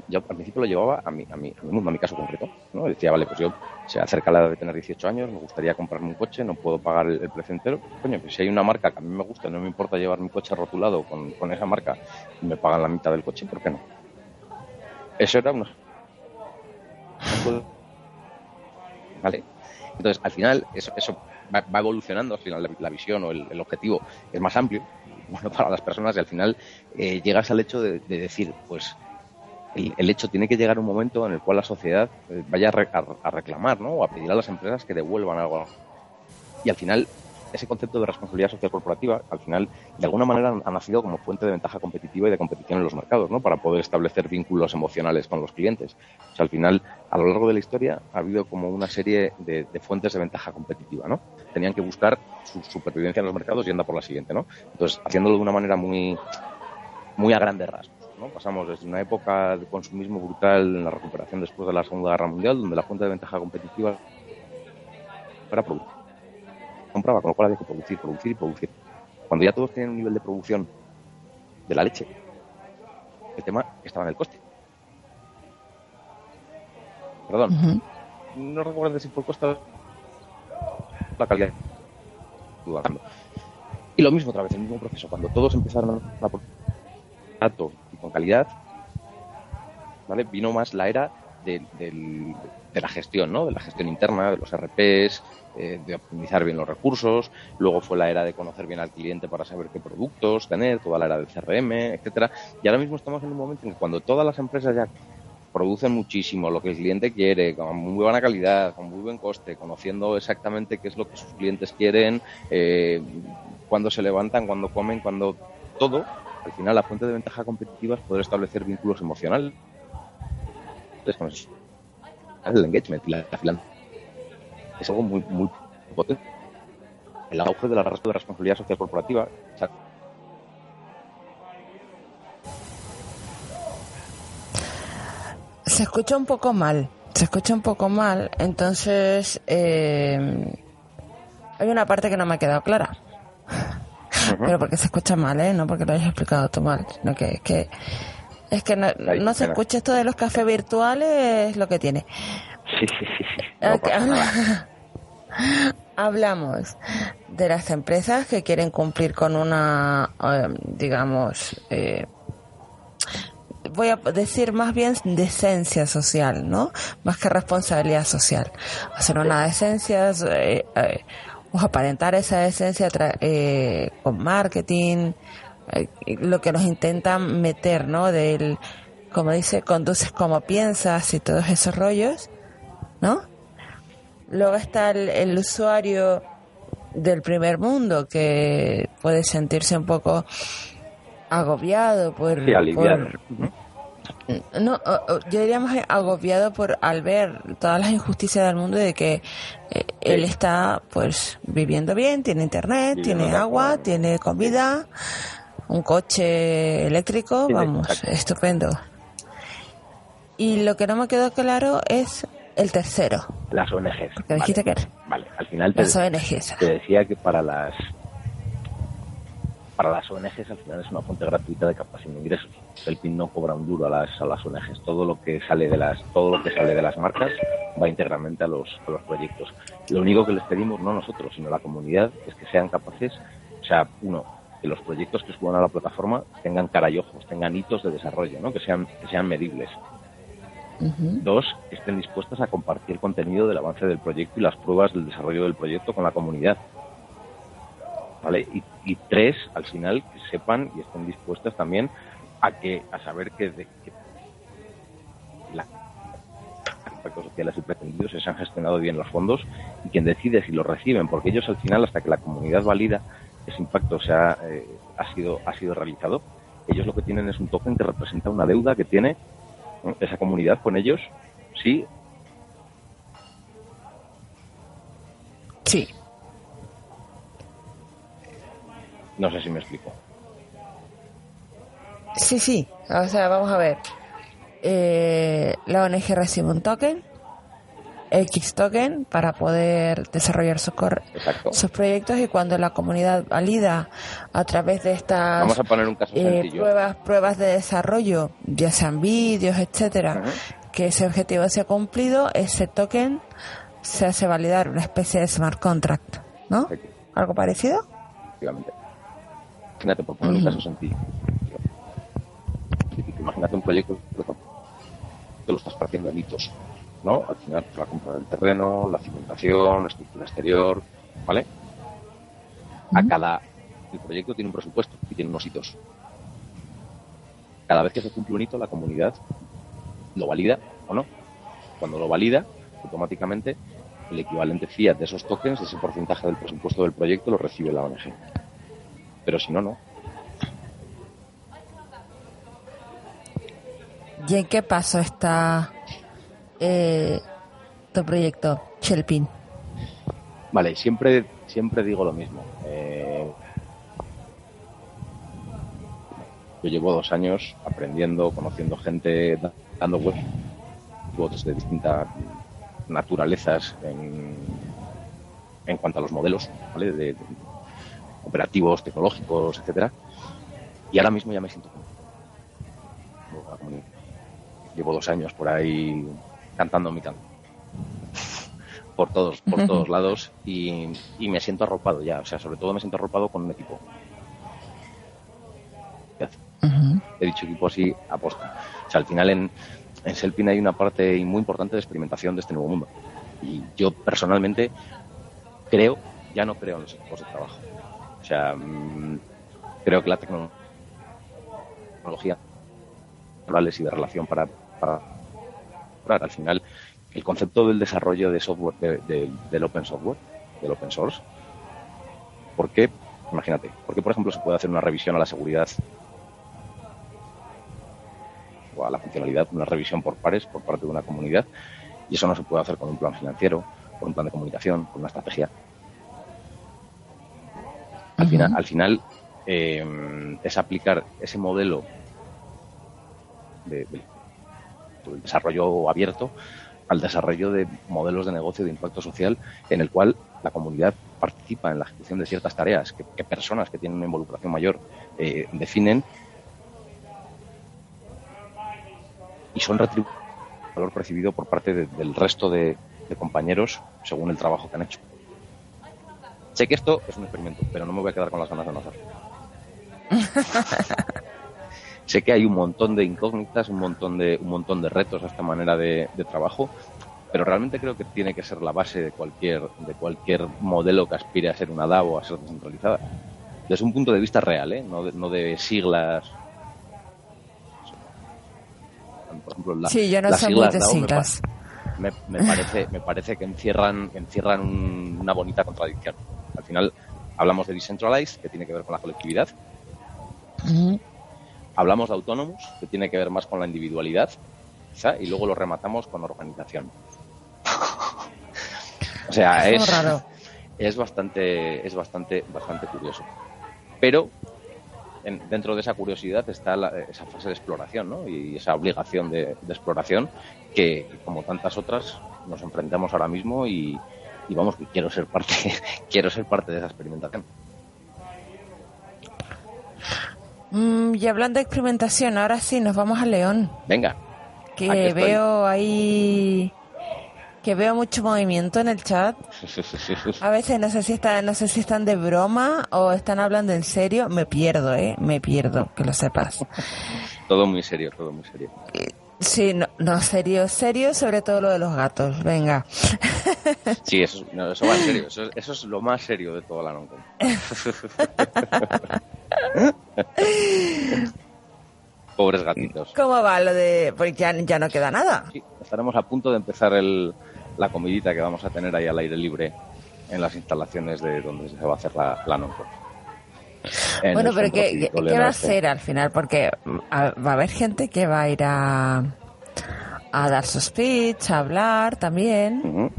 yo al principio lo llevaba a mi, a mi, a mi mundo, a mi caso concreto. ¿no? Decía, vale, pues yo se acerca la edad de tener 18 años, me gustaría comprarme un coche, no puedo pagar el, precio entero. Coño, pues si hay una marca que a mí me gusta, no me importa llevar mi coche rotulado con, con esa marca y me pagan la mitad del coche, ¿por qué no? Eso era uno. Vale. Entonces, al final, eso, eso va, evolucionando, al final la, visión o el, objetivo es más amplio, [LAUGHS] bueno, para las personas y al final eh, llegas al hecho de, decir, pues el, hecho tiene que llegar un momento en el cual la sociedad eh, vaya a, reclamar, ¿no? O a pedir a las empresas que devuelvan algo. Y al final ese concepto de responsabilidad social corporativa, al final, de alguna manera ha nacido como fuente de ventaja competitiva y de competición en los mercados, ¿no? Para poder establecer vínculos emocionales con los clientes. O sea, al final, a lo largo de la historia, ha habido como una serie de, fuentes de ventaja competitiva, ¿no? Tenían que buscar su supervivencia en los mercados y anda por la siguiente, ¿no? Entonces, haciéndolo de una manera muy, muy a grandes rasgos. ¿No? Pasamos desde una época de consumismo brutal en la recuperación después de la Segunda Guerra Mundial, donde la fuente de ventaja competitiva era producir compraba, con lo cual había que producir, producir y producir. Cuando ya todos tienen un nivel de producción de la leche, el tema estaba en el coste. Perdón, no recuerdo si por coste la calidad. Y lo mismo otra vez, el mismo proceso. Cuando todos empezaron a y con calidad, ¿vale? vino más la era de, de la gestión, ¿no? de la gestión interna, de los RPs, eh, de optimizar bien los recursos, luego fue la era de conocer bien al cliente para saber qué productos tener, toda la era del CRM, etcétera. Y ahora mismo estamos en un momento en que cuando todas las empresas ya producen muchísimo lo que el cliente quiere, con muy buena calidad, con muy buen coste, conociendo exactamente qué es lo que sus clientes quieren, eh, cuando se levantan, cuando comen, cuando todo, al final la fuente de ventaja competitiva es poder establecer vínculos emocionales. Entonces, el engagement la, la es algo muy, muy potente. El auge de la de responsabilidad social corporativa. se escucha un poco mal, se escucha un poco mal, entonces eh, hay una parte que no me ha quedado clara. Pero porque se escucha mal, ¿eh? No porque lo hayas explicado tú mal, sino que, que es que no, no se escucha esto de los cafés virtuales, es lo que tiene. Sí, sí, sí. [LAUGHS] Hablamos de las empresas que quieren cumplir con una, eh, digamos, eh, voy a decir más bien decencia social, ¿no? Más que responsabilidad social. Hacer una decencia, eh, o aparentar esa decencia con marketing, lo que nos intentan meter, ¿no? Del, como dice, conduces como piensas y todos esos rollos, ¿no? Luego está el, usuario del primer mundo que puede sentirse un poco agobiado por, no yo diría más agobiado por al ver todas las injusticias del mundo de que eh, él está pues viviendo bien tiene internet tiene agua tiene comida un coche eléctrico vamos estupendo y lo que no me quedó claro es el tercero. Las ONGs. Porque dijiste que Vale, al final te, las ONGs. te decía que para las para las ONGs al final es una fuente gratuita de captación de ingresos. El PIN no cobra un duro a las, a las ONGs. Todo lo que sale de las todo lo que sale de las marcas va íntegramente a los, a los proyectos. Lo único que les pedimos, no nosotros, sino la comunidad, es que sean capaces, o sea, uno, que los proyectos que suban a la plataforma tengan cara y ojos, tengan hitos de desarrollo, ¿no? que, sean, que sean medibles. Dos, estén dispuestas a compartir contenido del avance del proyecto y las pruebas del desarrollo del proyecto con la comunidad. ¿Vale? Y, tres, al final, que sepan y estén dispuestas también a que a saber que, de, que la, los aspectos sociales y pretendidos se han gestionado bien los fondos y quien decide si los reciben, porque ellos al final, hasta que la comunidad valida ese impacto se ha, eh, ha, sido, ha sido realizado, ellos lo que tienen es un token que representa una deuda que tiene esa comunidad con ellos, sí. Sí. No sé si me explico. Sí, sí. O sea, vamos a ver. Eh, la ONG recibe un token X token para poder desarrollar sus, sus proyectos y cuando la comunidad valida a través de estas Vamos a poner un caso eh, pruebas pruebas de desarrollo, ya sean vídeos, etcétera, que ese objetivo se ha cumplido, ese token se hace validar una especie de smart contract, ¿no? ¿Algo parecido? Efectivamente. Imagínate, por poner un caso sencillo. Imagínate un proyecto que lo estás partiendo en hitos ¿no? Al final, la compra del terreno, la cimentación, la estructura exterior, ¿vale? A cada. El proyecto tiene un presupuesto y tiene unos hitos. Cada vez que se cumple un hito, la comunidad lo valida o no. Cuando lo valida, automáticamente el equivalente fiat de esos tokens, ese porcentaje del presupuesto del proyecto, lo recibe la ONG. Pero si no, no. ¿Y en qué paso está eh, tu proyecto, Chelpin? Vale, siempre, siempre digo lo mismo. Eh, yo llevo dos años aprendiendo, conociendo gente, dando webs de distintas naturalezas en, cuanto a los modelos, ¿vale? De operativos, tecnológicos, etcétera. Y ahora mismo ya me siento llevo dos años por ahí cantando mi canto por todos por todos lados y, y, me siento arropado ya o sea sobre todo me siento arropado con un equipo. Uh-huh. he dicho equipo así aposta. O sea al final en, en Selpin hay una parte muy importante de experimentación de este nuevo mundo. Y yo personalmente creo ya no creo en los equipos de trabajo. O sea mmm, creo que la tecnología y de relación para para, al final el concepto del desarrollo de software de, de, del open software, del open source. ¿Por qué? Imagínate, ¿por qué por ejemplo se puede hacer una revisión a la seguridad o a la funcionalidad, una revisión por pares por parte de una comunidad y eso no se puede hacer con un plan financiero, con un plan de comunicación, con una estrategia? Al final, al final eh, es aplicar ese modelo de, de el desarrollo abierto al desarrollo de modelos de negocio de impacto social en el cual la comunidad participa en la ejecución de ciertas tareas que, que personas que tienen una involucración mayor eh, definen y son retribuidos valor percibido por parte de, del resto de, de compañeros según el trabajo que han hecho. Sé que esto es un experimento, pero no me voy a quedar con las ganas de no hacerlo. [LAUGHS] sé que hay un montón de incógnitas, un montón de, un montón de retos a esta manera de, de, trabajo, pero realmente creo que tiene que ser la base de cualquier, de cualquier modelo que aspire a ser una DAO o a ser descentralizada. Desde un punto de vista real, ¿eh? no, de, no de siglas. Por ejemplo, la, sí, yo no las siglas, DAO siglas. Me, me, me, parece, me parece que encierran, encierran un, una bonita contradicción. Al final hablamos de decentralized, que tiene que ver con la colectividad. Uh -huh hablamos de autónomos, que tiene que ver más con la individualidad, quizá, y luego lo rematamos con organización. [LAUGHS] o sea, es, raro. es bastante, es bastante, bastante curioso. Pero en, dentro de esa curiosidad está la, esa fase de exploración, ¿no? Y esa obligación de, de exploración que, como tantas otras, nos enfrentamos ahora mismo y, y vamos, que quiero ser parte, [LAUGHS] quiero ser parte de esa experimentación. Mm, y hablando de experimentación, ahora sí, nos vamos a León. Venga. Que veo ahí que veo mucho movimiento en el chat. [LAUGHS] A veces no sé si están, no sé si están de broma o están hablando en serio. Me pierdo, eh, me pierdo, que lo sepas. todo muy serio, todo muy serio. Sí, no, no serio, serio, sobre todo lo de los gatos. Venga. [LAUGHS] Sí, eso, no, eso va en serio. Eso, eso, es lo más serio de toda la noncom. [LAUGHS] [LAUGHS] Pobres gatitos. ¿Cómo va lo de...? Pues ya, ya no queda nada. Sí, estaremos a punto de empezar el, la comidita que vamos a tener ahí al aire libre en las instalaciones de donde se va a hacer la, la. Bueno, pero ¿qué, ¿qué, ¿qué va a ser al final? Porque va a haber gente que va a ir a, a dar su speech, a hablar también. Uh -huh.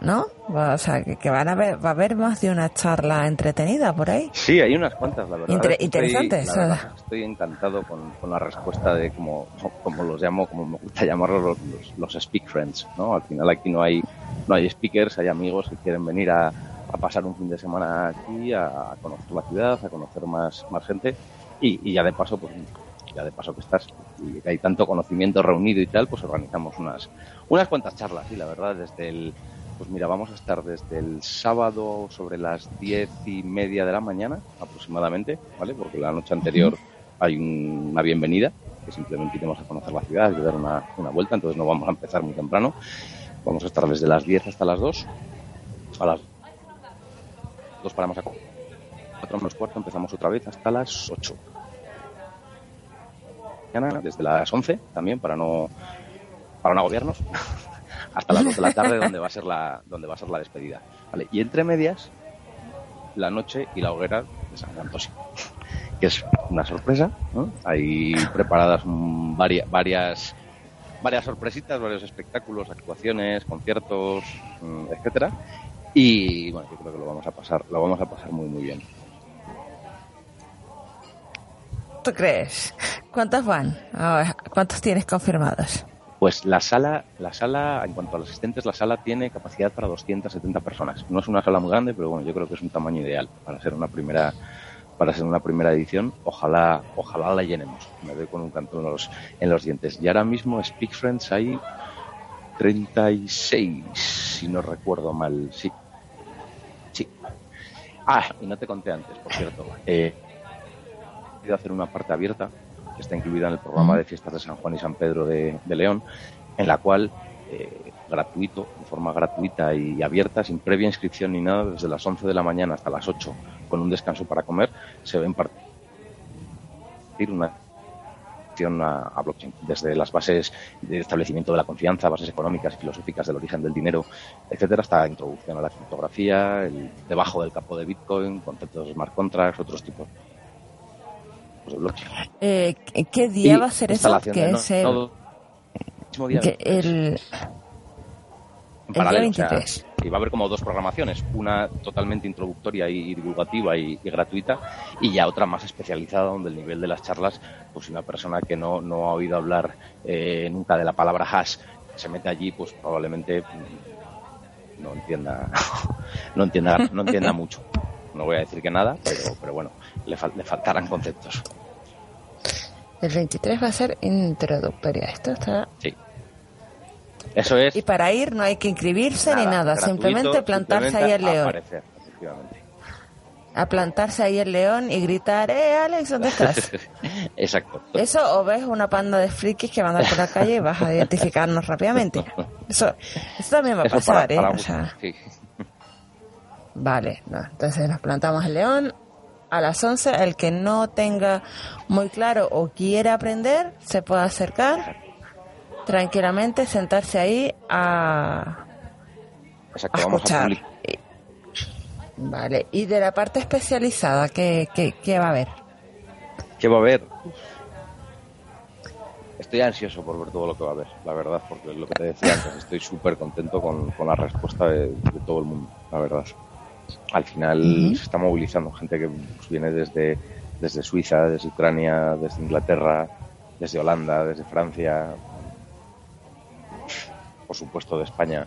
¿No? O sea, que, que, van a ver, va a haber más de una charla entretenida por ahí. Sí, hay unas cuantas, la verdad. Inter interesantes. Estoy, la verdad, estoy encantado con, con, la respuesta de, como, como los llamo, como me gusta [LAUGHS] llamarlos, los, los, los speak friends, ¿no? Al final aquí no hay, no hay speakers, hay amigos que quieren venir a, a pasar un fin de semana aquí, a, a conocer la ciudad, a conocer más, más gente y, y, ya de paso, pues ya de paso que estás y que hay tanto conocimiento reunido y tal, pues organizamos unas, unas cuantas charlas, y la verdad, desde el, pues mira, vamos a estar desde el sábado sobre las diez y media de la mañana aproximadamente, ¿vale? Porque la noche anterior hay un, una bienvenida que simplemente iremos a conocer la ciudad y dar una, una vuelta, entonces no vamos a empezar muy temprano. Vamos a estar desde las 10 hasta las 2. A las 2 paramos a 4 menos cuarto, empezamos otra vez hasta las 8. Mañana, desde las 11 también, para no, para no agobiarnos, [LAUGHS] hasta las 2 de la tarde, donde va a ser la, donde va a ser la despedida. Y entre medias, la noche y la hoguera de San Antosio, que es una sorpresa. Hay preparadas varias, varias, varias sorpresitas, varios espectáculos, actuaciones, conciertos, mm, etcétera. Y bueno, yo creo que lo vamos a pasar, lo vamos a pasar muy muy bien. ¿Tú crees? ¿Cuántos van? ¿Cuántos tienes confirmados? Pues la sala, la sala, en cuanto a los asistentes, la sala tiene capacidad para 270 personas. No es una sala muy grande, pero bueno, yo creo que es un tamaño ideal para ser una primera, para ser una primera edición. Ojalá, ojalá la llenemos. Me doy con un canto en los, en los dientes. Y ahora mismo Speak Friends hay 36, si no recuerdo mal. Sí. Sí. Ah, y no te conté antes, por cierto. [LAUGHS] Eh, he hacer una parte abierta está incluida en el programa de fiestas de San Juan y San Pedro de, León, en la cual, eh, gratuito, de forma gratuita y abierta, sin previa inscripción ni nada, desde las 11 de la mañana hasta las 8, con un descanso para comer, se va a impartir una a, a, blockchain, desde las bases de establecimiento de la confianza, bases económicas y filosóficas del origen del dinero, etcétera, hasta introducción a la criptografía, el debajo del capo de Bitcoin, conceptos de smart contracts, otros tipos eh, ¿Qué día va a ser eso? Que es el, el, paralelo, 23. y va a haber como dos programaciones, una totalmente introductoria y divulgativa y, gratuita, y ya otra más especializada, donde el nivel de las charlas, pues una persona que no, no ha oído hablar eh, nunca de la palabra hash se mete allí, pues probablemente no entienda, [LAUGHS] no entienda, no entienda mucho. No voy a decir que nada, pero, pero bueno, le, le faltarán conceptos. El 23 va a ser introductoria. Esto está. Sí. Eso es. Y para ir no hay que inscribirse ni nada, simplemente plantarse ahí el león. a plantarse ahí el león y gritar, ¡eh, Alex, ¿dónde estás? [LAUGHS] Exacto. Eso o ves una panda de frikis que van a por la calle y vas a identificarnos rápidamente. Eso, eso también va a pasar, ¿eh? Vale, no, entonces nos plantamos el león, a las 11, el que no tenga muy claro o quiera aprender, se puede acercar tranquilamente, sentarse ahí a, escuchar. vale, y de la parte especializada, ¿qué, qué, va a haber? ¿Qué va a haber? Estoy ansioso por ver todo lo que va a haber, la verdad, porque lo que te decía antes, estoy súper contento con, con, la respuesta de todo el mundo, la verdad al final se está movilizando gente que pues, viene desde, desde Suiza, desde Ucrania, desde Inglaterra, desde Holanda, desde Francia, por supuesto de España,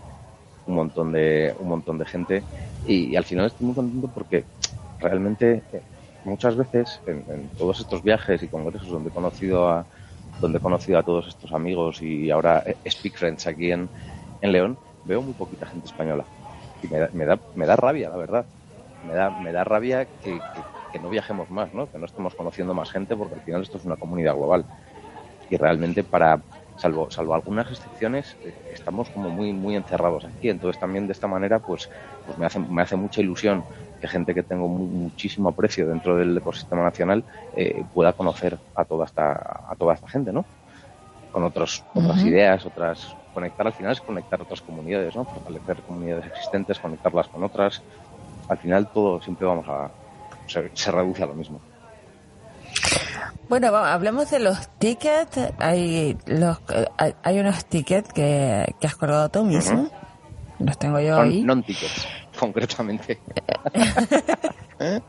un montón de, un montón de gente. Y, al final estoy muy contento porque realmente eh, muchas veces en, todos estos viajes y congresos donde he conocido a donde he conocido a todos estos amigos y ahora eh, Speak Friends aquí en, en León, veo muy poquita gente española y me da, me da, rabia, la verdad. Me da, me da rabia que, no viajemos más, ¿no? que no estemos conociendo más gente, porque al final esto es una comunidad global. Y realmente para, salvo, salvo algunas excepciones, eh, estamos como muy, muy encerrados aquí. Entonces también de esta manera, pues, pues me hace, me hace mucha ilusión que gente que tengo muchísimo aprecio dentro del ecosistema nacional eh, pueda conocer a toda esta, a toda esta gente, ¿no? Con otros, otras ideas, otras, conectar al final es conectar otras comunidades, ¿no? Fortalecer comunidades existentes, conectarlas con otras. Al final todo siempre vamos a... se, reduce a lo mismo. Bueno, hablemos de los tickets. Hay los hay, unos tickets que, has colgado tú mismo. Los tengo yo ahí. Non-tickets, [LAUGHS] concretamente. [LAUGHS]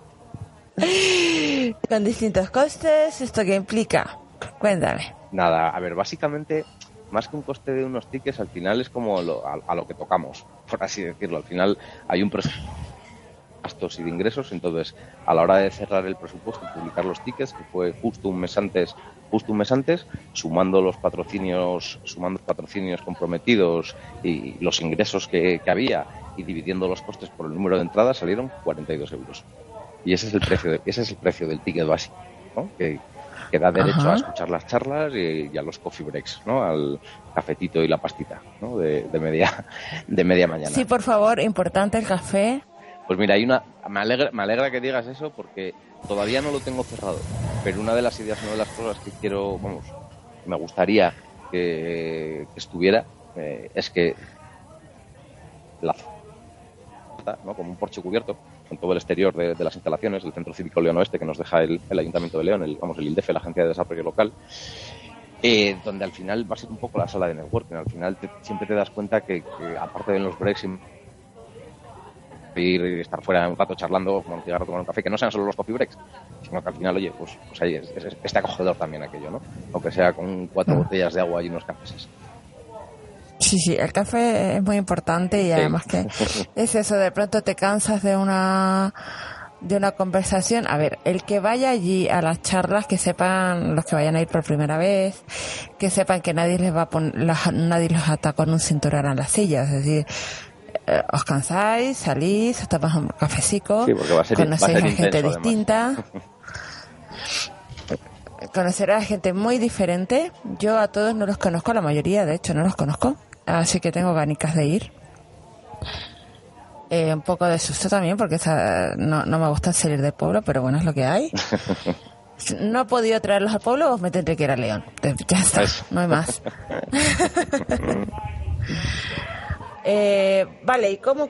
Con distintos costes. ¿Esto qué implica? Cuéntame. Nada, a ver, básicamente más que un coste de unos tickets, al final es como a, lo que tocamos, por así decirlo. Al final hay un presupuesto gastos y de ingresos, entonces a la hora de cerrar el presupuesto y publicar los tickets, que fue justo un mes antes, justo un mes antes, sumando los patrocinios, sumando los patrocinios comprometidos y los ingresos que, había y dividiendo los costes por el número de entradas, salieron 42 euros. Y ese es el precio, ese es el precio del ticket básico, que, que da derecho a escuchar las charlas y, a los coffee breaks, ¿no? Al cafetito y la pastita, ¿no? De, media, de media mañana. Sí, por favor, importante el café. Pues mira, hay una, me alegra, me alegra que digas eso porque todavía no lo tengo cerrado, pero una de las ideas, una de las cosas que quiero, vamos, me gustaría que, estuviera eh, es que la ¿no? como un porche cubierto con todo el exterior de, las instalaciones del Centro Cívico León Oeste que nos deja el, Ayuntamiento de León, el, vamos, el ILDEF, la Agencia de Desarrollo Local, eh, donde al final va a ser un poco la sala de networking. Al final siempre te das cuenta que, aparte de los breaks ir y estar fuera un rato charlando, con un cigarro, tomar un café, que no sean solo los coffee breaks, sino que al final, oye, pues, pues ahí es, este acogedor también aquello, ¿no? Aunque sea con cuatro botellas de agua y unos cafés. Sí, sí, el café es muy importante y además que [LAUGHS] es eso, de pronto te cansas de una de una conversación. A ver, el que vaya allí a las charlas, que sepan los que vayan a ir por primera vez, que sepan que nadie les va a poner, nadie los ata con un cinturón a las sillas, es decir, eh, os cansáis, salís, os tomáis un cafecito, conocéis a, gente distinta. [LAUGHS] Conocerás a gente muy diferente. Yo a todos no los conozco, la mayoría de hecho no los conozco, así que tengo ganicas de ir. Eh, un poco de susto también porque no, no me gusta salir del pueblo, pero bueno, es lo que hay. [LAUGHS] no he podido traerlos al pueblo, me tendré que ir a León. Ya está, no hay más. [LAUGHS] Eh, vale, ¿y cómo,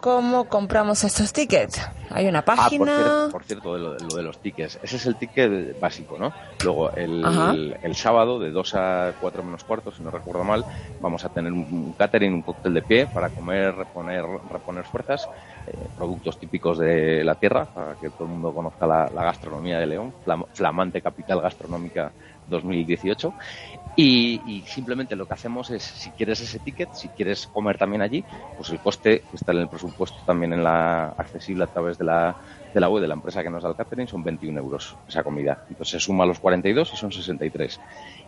cómo compramos estos tickets? ¿Hay una ah, página? por, cierto, lo, de los tickets. Ese es el ticket básico, ¿no? Luego, el, el, sábado, de 2 a 4 menos cuarto, si no recuerdo mal, vamos a tener un catering, un cóctel de pie para comer, reponer, reponer fuerzas, eh, productos típicos de la tierra, para que todo el mundo conozca la, la gastronomía de León, flamante capital gastronómica 2018 y, simplemente lo que hacemos es, si quieres ese ticket, si quieres comer también allí, pues el coste está en el presupuesto también en la accesible a través de la, de la web de la empresa que nos da el catering, son 21 euros esa comida. Entonces se suma los 42 y son 63.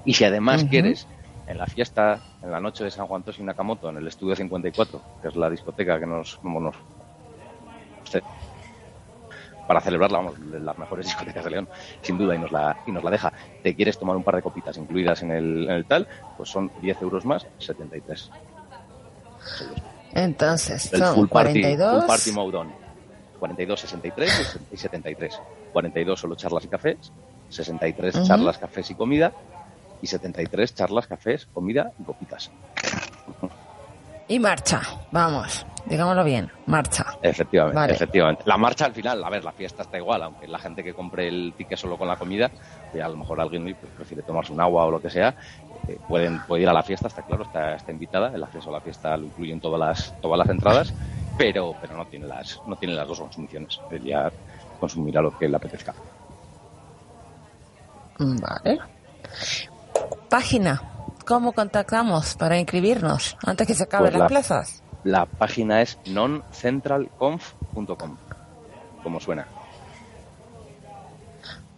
Y si además quieres, en la fiesta, en la noche de San Juan Tosí Nakamoto, en el Estudio 54, que es la discoteca que nos, como nos para celebrarla, vamos, de las mejores [LAUGHS] discotecas de León, sin duda, y nos la, y nos la deja. Te quieres tomar un par de copitas incluidas en el, en el tal, pues son 10 euros más, 73. Entonces, el son full party, 42. Full party mode 42, 63 y 73. 42 solo charlas y cafés, 63 charlas, cafés y comida, y 73 charlas, cafés, comida y copitas. Y marcha, vamos, digámoslo bien, marcha. Efectivamente, efectivamente. La marcha al final, a ver, la fiesta está igual, aunque la gente que compre el ticket solo con la comida, y a lo mejor alguien prefiere tomarse un agua o lo que sea, eh, pueden, puede ir a la fiesta, está claro, está, está invitada, el acceso a la fiesta lo incluyen todas las, todas las entradas, pero, pero no tiene las, no tiene las dos consumiciones, ya consumirá lo que le apetezca. Vale. Página ¿Cómo contactamos para inscribirnos antes que se acaben pues las plazas? La página es noncentralconf.com, como suena.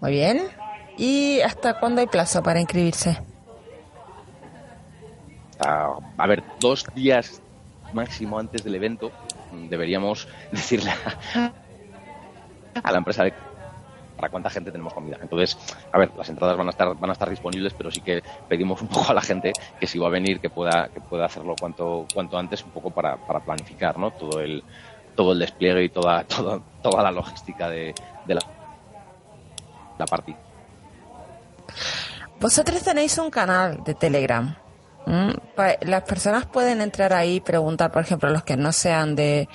Muy bien. ¿Y hasta cuándo hay plazo para inscribirse? a ver, dos días máximo antes del evento deberíamos [LAUGHS] decirle a la empresa de para cuánta gente tenemos comida. Entonces, a ver, las entradas van a estar van a estar disponibles, pero sí que pedimos un poco a la gente que si va a venir que pueda que pueda hacerlo cuanto cuanto antes un poco para, para planificar, ¿no? Todo el todo el despliegue y toda [LAUGHS] toda, toda la logística de, la la partida. Vosotros tenéis un canal de Telegram. Las personas pueden entrar ahí y preguntar, por ejemplo, los que no sean de,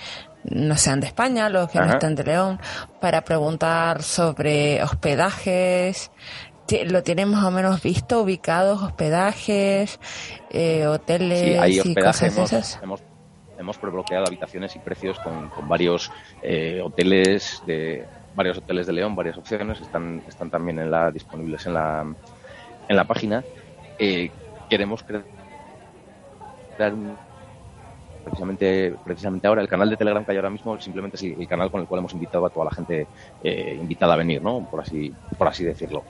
no sean de España, los que no estén de León, para preguntar sobre hospedajes. ¿Lo tienen más o menos visto, ubicados, hospedajes, eh, hoteles y cosas hemos, esas? Hemos, hemos prebloqueado habitaciones y precios con, varios eh, hoteles de varios hoteles de León, varias opciones están están también en la disponibles en la en la página. Eh, queremos crear un precisamente, precisamente ahora, el canal de Telegram que hay ahora mismo, simplemente es el canal con el cual hemos invitado a toda la gente eh, invitada a venir, ¿no? Por así, por así decirlo.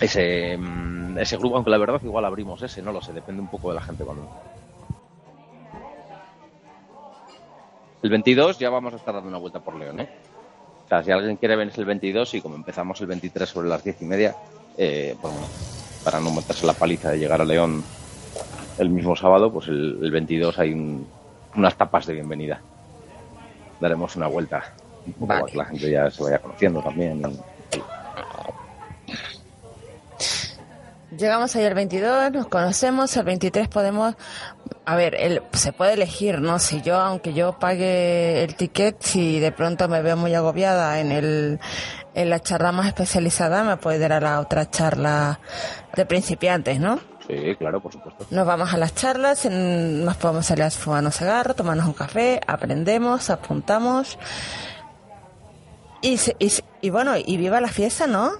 Ese, mm, ese grupo, aunque la verdad igual abrimos ese, no lo sé, depende un poco de la gente cuando. El 22 ya vamos a estar dando una vuelta por León, ¿eh? está. Si alguien quiere venir el 22 y como empezamos el 23 sobre las 10 y media, eh, pues para no meterse la paliza de llegar a León el mismo sábado, pues el, 22 hay unas tapas de bienvenida. Daremos una vuelta, para que la gente ya se vaya conociendo también. Llegamos ahí el 22, nos conocemos, el 23 podemos, a ver, el, se puede elegir, ¿no? Si yo, aunque yo pague el ticket, si de pronto me veo muy agobiada en el, en la charla más especializada, me puedo ir a la otra charla de principiantes, ¿no? Claro, por supuesto. Nos vamos a las charlas, nos podemos salir a fumar un cigarro, tomarnos un café, aprendemos, apuntamos. Y, y, y bueno, y viva la fiesta, ¿no?